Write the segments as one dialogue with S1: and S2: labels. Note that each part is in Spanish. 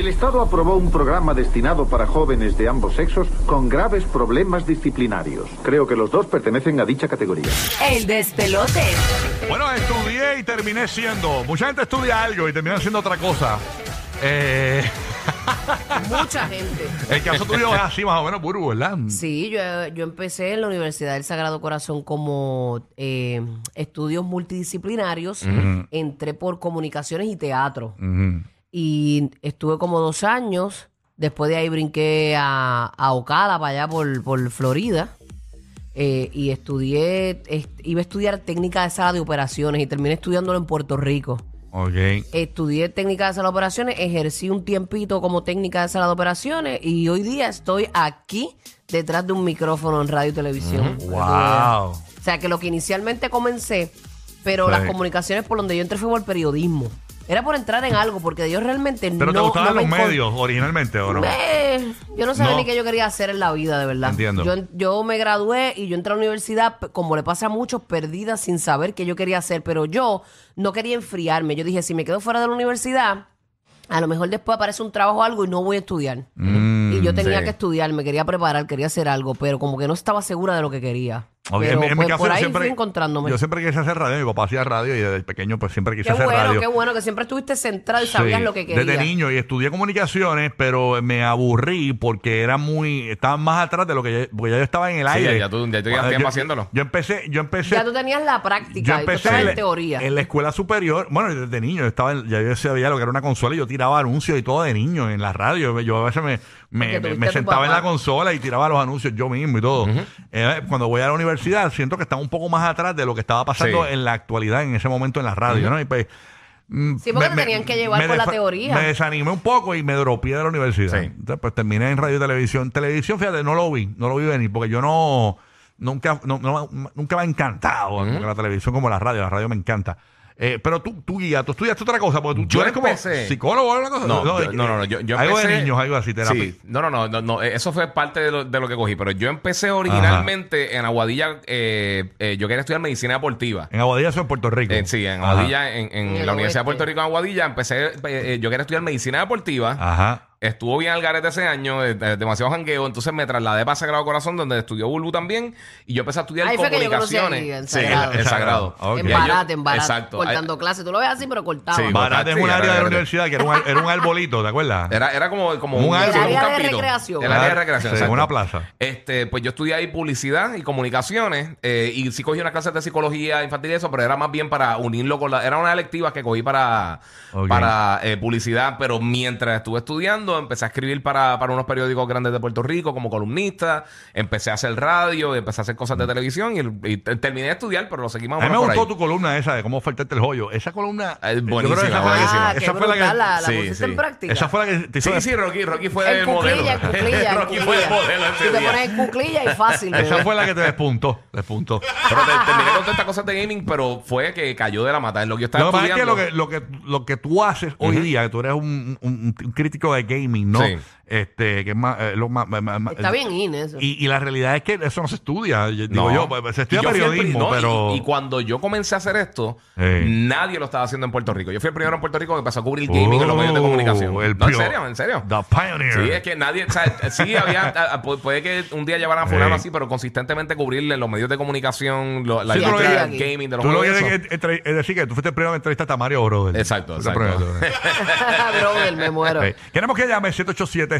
S1: El Estado aprobó un programa destinado para jóvenes de ambos sexos con graves problemas disciplinarios. Creo que los dos pertenecen a dicha categoría.
S2: El despelote.
S3: Bueno, estudié y terminé siendo. Mucha gente estudia algo y termina siendo otra cosa. Eh,
S4: Mucha gente.
S3: el caso tuyo es así, más o menos, Buru, ¿verdad?
S4: Sí, yo, yo empecé en la Universidad del Sagrado Corazón como eh, estudios multidisciplinarios. Entré por comunicaciones y teatro. Y estuve como dos años. Después de ahí brinqué a, a Ocala, para allá por, por Florida. Eh, y estudié, est- iba a estudiar técnica de sala de operaciones y terminé estudiándolo en Puerto Rico.
S3: Ok.
S4: Estudié técnica de sala de operaciones, ejercí un tiempito como técnica de sala de operaciones y hoy día estoy aquí detrás de un micrófono en radio y televisión.
S3: Wow.
S4: O sea que lo que inicialmente comencé, pero
S3: Sí.
S4: las comunicaciones por donde yo entré fue por el periodismo. Era por entrar en algo, porque yo realmente
S3: Pero
S4: no.
S3: te gustaban
S4: no me
S3: los
S4: encon-
S3: medios originalmente, ¿o no?
S4: Eh, yo no sabía
S3: No.
S4: ni qué yo quería hacer en la vida, de verdad.
S3: Entiendo.
S4: Yo, yo me gradué y yo entré a la universidad, p- como le pasa a muchos, perdida sin saber qué yo quería hacer. Pero yo no quería enfriarme. Yo dije, si me quedo fuera de la universidad, a lo mejor después aparece un trabajo o algo y no voy a estudiar.
S3: Mm,
S4: y yo tenía
S5: sí.
S4: que estudiar, me quería preparar, quería hacer algo, pero como que no estaba segura de lo que quería. Pero
S3: en mi-
S4: pues,
S3: caso,
S4: por
S3: yo
S4: ahí
S3: siempre,
S4: fui encontrándome.
S3: Yo siempre quise hacer radio, mi papá hacía radio y desde pequeño pues siempre quise
S4: Qué
S3: hacer
S4: bueno,
S3: radio.
S4: qué bueno, que siempre estuviste centrado y sabías lo que querías.
S3: Desde niño y estudié comunicaciones, pero me aburrí porque era muy, estaba más atrás de lo que yo, porque ya yo estaba en el
S5: Sí,
S3: aire.
S5: ya tú- ya tú llevas
S3: Ah,
S5: tiempo
S3: yo-
S5: haciéndolo.
S3: Yo empecé, yo empecé.
S4: Ya tú tenías la práctica,
S3: yo empecé en,
S4: en teoría.
S3: en la escuela superior, bueno, desde niño, yo estaba en- ya yo sabía lo que era una consola y yo tiraba anuncios y todo de niño en la radio. Yo a veces me, sentaba en la consola y tiraba los anuncios yo mismo y todo. Eh, cuando voy a la universidad siento que estaba un poco más atrás de lo que estaba pasando
S5: Sí.
S3: en la actualidad en ese momento en la radio, ¿no? Y pues, mm,
S4: Sí, porque te tenían que llevar por la teoría.
S3: Me desanimé un poco y me dropié de la universidad.
S5: Sí.
S3: Entonces, pues terminé en radio y televisión. Televisión, fíjate, no lo vi, no lo vi venir porque yo no, nunca, no- no- nunca me ha encantado que la televisión como la radio. La radio me encanta. Eh, pero tú, tú guía, tú estudiaste otra cosa, porque tú, tú
S5: Yo
S3: eres como
S5: empecé-
S3: psicólogo o alguna cosa.
S5: No, yo-
S3: eh,
S5: no, no, no, yo, yo
S3: algo
S5: empecé-
S3: de niños, algo así, terapia.
S5: Sí, no, no, no, no, no, eso fue parte de lo, de lo que cogí, pero yo empecé originalmente en Aguadilla, eh, eh, yo quería estudiar medicina deportiva.
S3: En Aguadilla, eso en Puerto Rico.
S5: Eh, sí, en
S3: Ajá.
S5: Aguadilla, en, en
S4: En el
S5: la Universidad de
S4: oeste.
S5: Puerto Rico en Aguadilla, empecé, eh, eh, yo quería estudiar medicina deportiva.
S3: Ajá.
S5: Estuvo bien al garete ese año, demasiado jangueo. Entonces me trasladé para Sagrado Corazón, donde estudió Bulbu también. Y yo empecé a estudiar
S4: Ahí fue que yo conocí
S5: comunicaciones.
S4: ahí, en
S5: Sí,
S4: Sagrado.
S5: en Sagrado.
S4: En barate, en barate,
S5: Exacto.
S4: cortando clases. Tú lo ves así, pero cortaba.
S5: Sí,
S3: Barate es un área de la universidad que era un, era un arbolito, ¿te acuerdas?
S5: Era, era como, como
S3: Un
S5: un,
S3: área- El
S5: un
S4: de recreación.
S5: El área de recreación,
S3: Sí, una plaza.
S5: Este, pues yo estudié ahí publicidad y comunicaciones eh, y sí cogí unas clases de psicología infantil y eso, pero era más bien para unirlo con la... Era una electiva que cogí para, para eh, publicidad, pero mientras estuve estudiando empecé a escribir para, para unos periódicos grandes de Puerto Rico como columnista, empecé a hacer radio, empecé a hacer cosas de televisión y, el- y te- terminé de estudiar, pero lo más o
S3: A mí me gustó
S5: ahí.
S3: tu columna esa de cómo faltarte el joyo. Esa columna.
S5: Es
S3: yo creo que
S5: buenísima,
S3: esa fue la que-
S5: buenísima.
S4: Ah, qué
S3: esa fue la que-
S4: brutal, la, la
S5: sí,
S4: pusiste
S5: sí.
S4: en práctica.
S3: Esa fue la que te hizo-
S5: Sí, sí, Rocky, Rocky fue
S4: En
S5: el modelo.
S4: cuclilla,
S5: Rocky fue el
S4: cuclilla.
S5: modelo ese
S4: te
S5: día.
S4: pones en cuclilla y fácil.
S3: Esa fue la que te despuntó. Despuntó.
S5: Pero te- terminé con todas estas cosas de gaming, pero fue que cayó de la mata. Es lo que yo estaba
S3: Lo que pasa es que lo que, lo que, lo que tú haces hoy día, que tú eres un, un- un crítico de gaming, ¿no?
S5: Sí.
S3: Este, que es más, eh, lo más- más- más-
S4: Está bien in eso.
S3: Y, y la realidad es que eso no se estudia. Yo- Digo
S5: No.
S3: yo, pues, se
S5: Y
S3: estudia
S5: yo fui el
S3: periodismo,
S5: pri- no, y-
S3: pero.
S5: Y, cuando yo comencé a hacer esto,
S3: Sí.
S5: nadie lo estaba haciendo en Puerto Rico. Yo fui el primero en Puerto Rico que empezó a cubrir gaming en los medios de
S3: Oh,
S5: comunicación.
S3: el
S5: no, en
S3: pio-
S5: serio, en serio.
S3: The Pioneer.
S5: Sí, es que nadie, o sea, sí había, a- a- pu- puede que un día llevaran a fulano
S3: Sí.
S5: así, pero consistentemente cubrirle en los medios de comunicación, lo- la
S3: Sí, tú lo
S5: industria
S4: que-
S5: gaming, de los
S3: Tú lo
S5: juegos. y eso.
S3: es decir que tú fuiste el primero que entrevistaste a Mario Brother.
S5: Exacto, exacto.
S4: Brother, me muero.
S3: Queremos que llame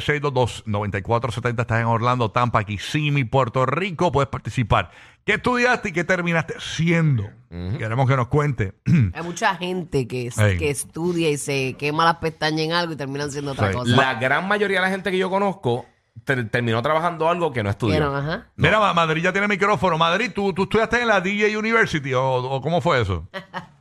S3: 787-622-9470. Estás en Orlando, Tampa, Kissimmee, Puerto Rico. Puedes participar. ¿Qué estudiaste y qué terminaste siendo? Queremos que nos cuente.
S4: Hay mucha gente que, es- que estudia y se quema las pestañas en algo y terminan siendo otra
S3: Sí.
S4: cosa.
S5: La gran mayoría de la gente que yo conozco ter- terminó trabajando algo que no estudió.
S4: Ajá.
S3: Mira, Ma- Madrid ya tiene micrófono. Madrid, ¿tú, tú estudiaste en la DJ University o, o cómo fue eso?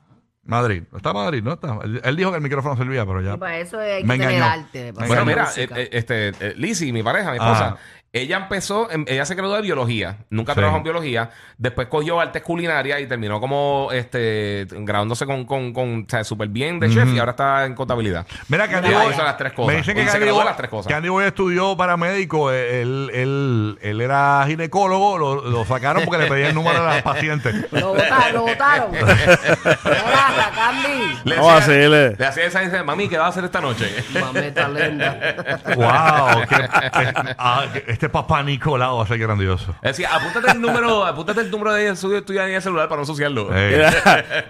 S3: Madrid. ¿No está Madrid? ¿No está? Él, él dijo que el micrófono servía, pero ya.
S4: Y para eso hay que
S3: Me
S4: tener
S3: engañó.
S4: arte. para
S5: Bueno,
S4: hacer
S5: mira,
S4: música.
S5: eh, eh, este, eh, Lizzy, mi pareja, mi
S3: Ajá.
S5: esposa, Ella empezó, em- ella se graduó de biología, nunca
S3: Sí.
S5: trabajó en biología, después cogió artes culinarias y terminó como este graduándose con, con, con o sea, súper bien de chef y ahora está en contabilidad.
S3: Mira, Candy
S5: Ella
S3: Boy.
S5: hizo las tres cosas.
S3: Me dicen que
S5: se
S3: Candy
S5: graduó
S3: Boy,
S5: de las tres cosas.
S3: Candy Boy estudió paramédico. eh, Él, él, él era ginecólogo. Lo, lo sacaron porque le pedían el número de las pacientes.
S4: Lo votaron, lo votaron. Mira, Candy.
S5: Le
S2: Vamos a
S5: hacía-
S2: hacerle.
S5: Le hacía esa y dice, mami, ¿qué vas a hacer esta noche?
S4: Mameta lenda.
S3: ¡Wow! que- que- ah, que este papá Nicolau va a ser grandioso.
S5: Decía, apúntate el número, apúntate el número de su tuya en el celular para no ensuciarlo.
S3: Eh,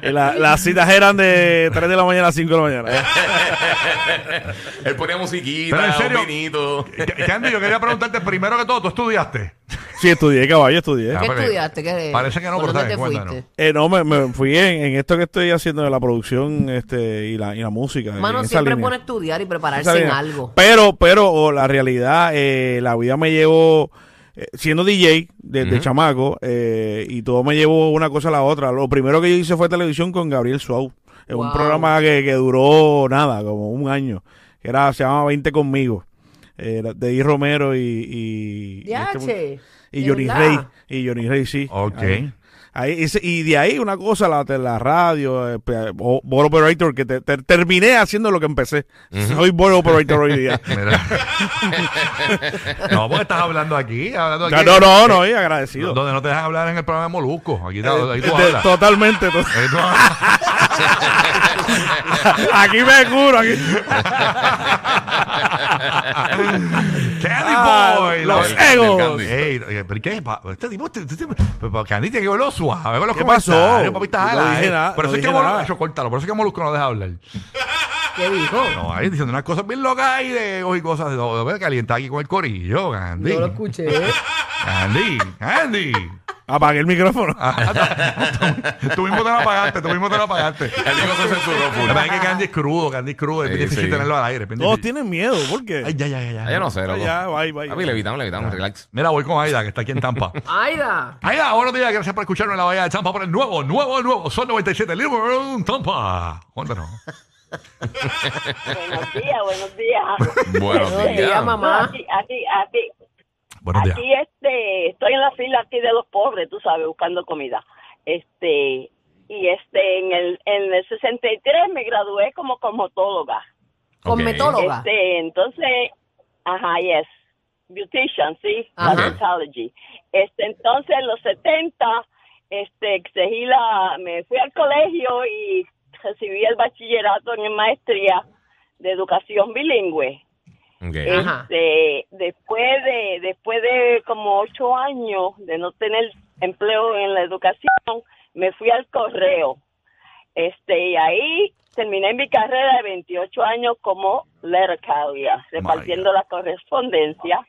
S2: Y la- las citas eran de 3 de la mañana a 5 de la mañana.
S5: Él ponía musiquita,
S3: Pero en serio,
S5: un vinito.
S3: Ca- Candy, yo quería preguntarte primero que todo, ¿tú estudiaste?
S2: Sí, estudié, caballo, estudié.
S3: Ah,
S4: ¿Qué
S3: porque-
S4: estudiaste? ¿Qué-
S3: parece que no,
S4: ¿Por
S3: pero
S4: dónde
S3: está
S4: te
S3: bien,
S4: fuiste?
S2: Eh, no, me, me fui en, en esto que estoy haciendo de la producción este, y, la, y la música.
S4: Mano,
S2: en esa
S4: siempre
S2: línea.
S4: pone estudiar y
S2: Esa
S4: prepararse en
S2: línea.
S4: algo.
S2: Pero, pero oh, la realidad, eh, la vida me llevó, eh, siendo DJ desde chamaco, eh, y todo me llevó una cosa a la otra. Lo primero que yo hice fue televisión con Gabriel Suau. Es un
S4: Wow.
S2: programa que, que duró nada, como un año. Que era, se llama 20 conmigo. Eh, era de Di Romero y, y, y este mu-
S4: Diache,
S2: y
S4: ¿de
S2: Johnny? Rey. Y Johnny Rey, sí.
S3: Ok.
S2: Ahí. Ahí, ese- y de ahí una cosa, la, la radio, eh, board operator, que te- te- terminé haciendo lo que empecé. Soy board operator hoy día.
S3: No, porque estás hablando aquí. Hablando aquí.
S2: No, no, no, y agradecido.
S3: Donde no te dejan hablar en el programa de Molusco. Aquí, te-
S2: Eh,
S3: ahí tú
S2: de-
S3: hablas.
S2: totalmente. to- aquí me curo. Aquí.
S3: Candy
S2: Ah,
S3: Boy.
S2: los
S3: la-
S2: egos.
S5: Candy.
S3: Ey, ¿pero qué? Este tipo, este, este pero, Candy tiene que verlo suave. los
S2: ¿Qué pasó?
S3: papi, estás
S2: No dije nada,
S3: Por eso es que Molusco, córtalo, por eso es que Molusco no deja hablar.
S4: ¿Qué dijo?
S3: No, ahí diciendo unas cosas bien locas ahí de y cosas. No, voy a calentar aquí con el corillo, Candy.
S4: No lo escuché.
S3: Candy, Candy.
S2: Apagué el micrófono.
S3: Ah, tú mismo te lo apagaste, tú mismo te lo apagaste.
S5: Él dijo que se censuró full.
S3: La verdad es que Candy es crudo, Candy es crudo. Es
S5: Sí,
S3: difícil
S5: sí.
S3: tenerlo al aire. es bien
S2: Todos
S3: difícil.
S2: tienen miedo. ¿Por qué?
S3: Ay, ya, ya, ya. ya.
S5: Ah, yo no sé, loco.
S2: ya, bye, bye.
S5: A mí le evitamos, le evitamos, relax.
S3: Mira, voy con Aida, que está aquí en Tampa.
S4: Aida.
S3: Aida, buenos días, gracias por escucharnos en la Bahía de Tampa por el nuevo, nuevo, nuevo Son 97, Liberum, Tampa. Cuéntanos.
S6: Buenos días, buenos días.
S5: Buenos
S4: Buenos días,
S5: días.
S4: mamá.
S6: Aquí, aquí, aquí,
S3: Buenos días.
S6: aquí, este, estoy en la fila aquí de los pobres, tú sabes, buscando comida. Este, y este, en el, en el 63 me gradué como cosmetóloga.
S4: Con
S5: Ok.
S4: metóloga.
S6: Este, entonces, ajá, yes, beautician, sí, cosmetology. Este, entonces en los 70, este, exigí la, me fui al colegio y recibí el bachillerato en maestría de educación bilingüe.
S5: Ok.
S4: Ajá.
S6: Este, después de, después de como ocho años de no tener empleo en la educación, me fui al correo. Este, y ahí terminé mi carrera de 28 años como letter carrier, repartiendo la correspondencia.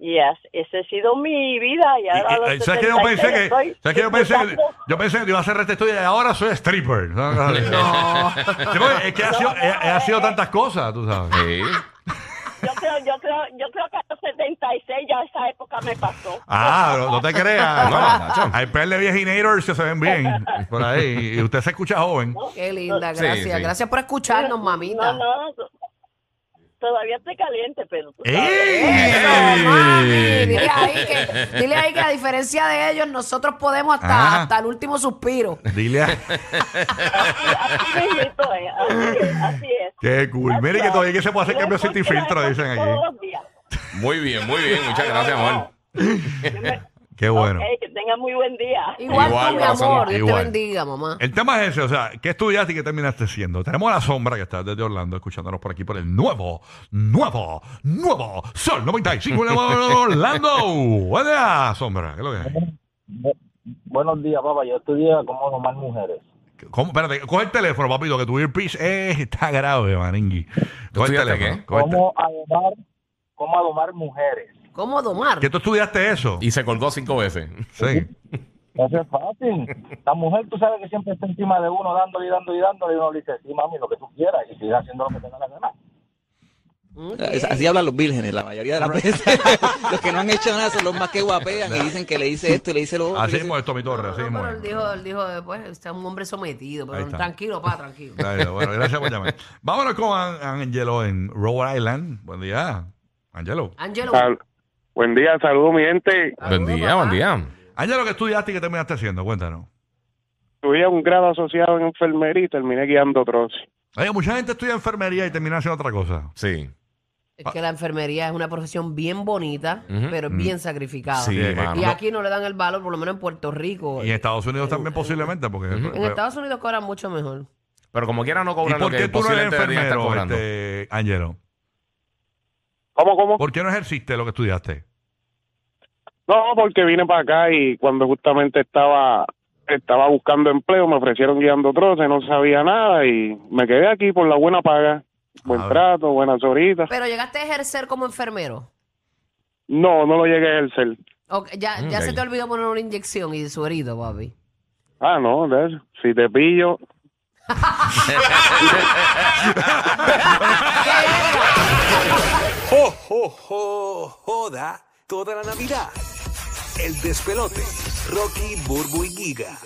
S6: Y as- esa ha sido mi vida. Y ahora
S3: Y- y- ¿Sabes que yo
S6: 76
S3: pensé que,
S6: estoy
S3: ¿sabes que yo pensé que, yo pensé que iba a hacer este estudio y ahora soy stripper? No, no, no. Es que ha sido, he, he sido tantas cosas, tú sabes.
S5: Sí.
S6: Yo creo, yo creo, que a los 76 ya esa época me pasó.
S3: Ah, no, no te creas.
S5: No.
S3: Hay par de viejinators que se ven bien por ahí. Y usted se escucha joven.
S4: Qué linda,
S5: Sí,
S4: gracias.
S5: sí.
S4: Gracias por escucharnos, mamita.
S6: No, no, todavía estoy caliente, pero tú sabes.
S3: ¡Ey!
S4: Eso, mami. Dile ahí, que, dile ahí que a diferencia de ellos, nosotros podemos hasta,
S3: Ah.
S4: hasta el último suspiro.
S3: Dile a...
S6: Así mismito es, así es, así es.
S3: Qué cool. Mire que todavía que se puede hacer
S6: Yo
S3: cambio sin
S6: escucho
S3: filtro, dicen
S6: todos los días.
S5: Muy bien, muy bien. Muchas gracias, amor.
S3: Qué bueno.
S6: Ok, que tengan muy buen día.
S4: Igual,
S5: Igual,
S4: tú, mi
S5: corazón.
S4: amor. Dios
S3: Igual.
S4: te bendiga, mamá.
S3: El tema es ese, o sea, ¿qué estudiaste y qué terminaste siendo? Tenemos a la sombra que está desde Orlando escuchándonos por aquí por el nuevo, nuevo, nuevo Sol 95 en Orlando. Buen día, sombra. ¿Qué es lo que es?
S7: Bu- Buenos días, papá. Yo estudié como domar mujeres.
S3: ¿Cómo? Espérate, coge el teléfono, papito, que tu earpiece eh, está grave, maningui. Coge el
S5: estudiaste
S3: teléfono.
S5: qué?
S3: coge el te-
S7: Cómo adomar, cómo adomar mujeres.
S4: ¿Cómo domar?
S3: ¿Que tú estudiaste eso?
S5: Y se colgó cinco veces.
S3: Sí.
S7: Eso es fácil. La mujer, tú sabes que siempre está encima de uno, dándole y dándole y dándole. Y uno le dice, sí, mami, lo que tú quieras. Y sigue haciendo lo que te da la gana.
S8: Es- Así hablan los vírgenes la mayoría de las veces. los que no han hecho nada son los más que guapean y dicen que le dice esto y le dice lo otro.
S3: Así
S8: y dice-
S3: es Tommy Torres, así
S4: No, pero
S3: es.
S4: él dijo, él dijo después, usted es un hombre sometido, pero
S3: está.
S4: tranquilo, pa, tranquilo.
S3: Bueno, gracias por llamar. Vámonos con An- Angelo en Rhode Island. Buen día, Angelo.
S4: Angelo,
S9: Sal- Buen día, saludos mi gente.
S5: Buen día, buen día.
S3: Ángelo, ¿qué estudiaste y qué terminaste haciendo? Cuéntanos.
S9: Tuve un grado asociado en enfermería y terminé guiando troces.
S3: Oye, mucha gente estudia enfermería y termina haciendo otra cosa.
S5: Sí.
S4: Es que la enfermería es una profesión bien bonita, pero es bien sacrificada.
S5: Sí.
S4: Y aquí no le dan el valor, por lo menos en Puerto Rico.
S3: Y en Estados Unidos también posiblemente, porque...
S4: En Estados Unidos cobran mucho mejor.
S5: Pero como quiera no
S3: ¿Y
S5: cobran lo
S3: por
S5: que
S3: qué tú no eres enfermero, este, Ángelo?
S9: ¿Cómo, cómo?
S3: ¿Por qué no ejerciste lo que estudiaste?
S9: No, porque vine para acá y cuando justamente estaba estaba buscando empleo, me ofrecieron guiando troces, no sabía nada y me quedé aquí por la buena paga. Buen
S3: A ver.
S9: trato, buenas horitas.
S4: Pero llegaste a ejercer como enfermero.
S9: No, no lo llegué a ejercer.
S4: Ya, ya se te olvidó poner una inyección y su herido, papi.
S9: Ah, no, de eso. Si te pillo,
S10: ¡Jo, jo, jo! Joda toda la Navidad. El despelote. Rocky, Burbu y Giga.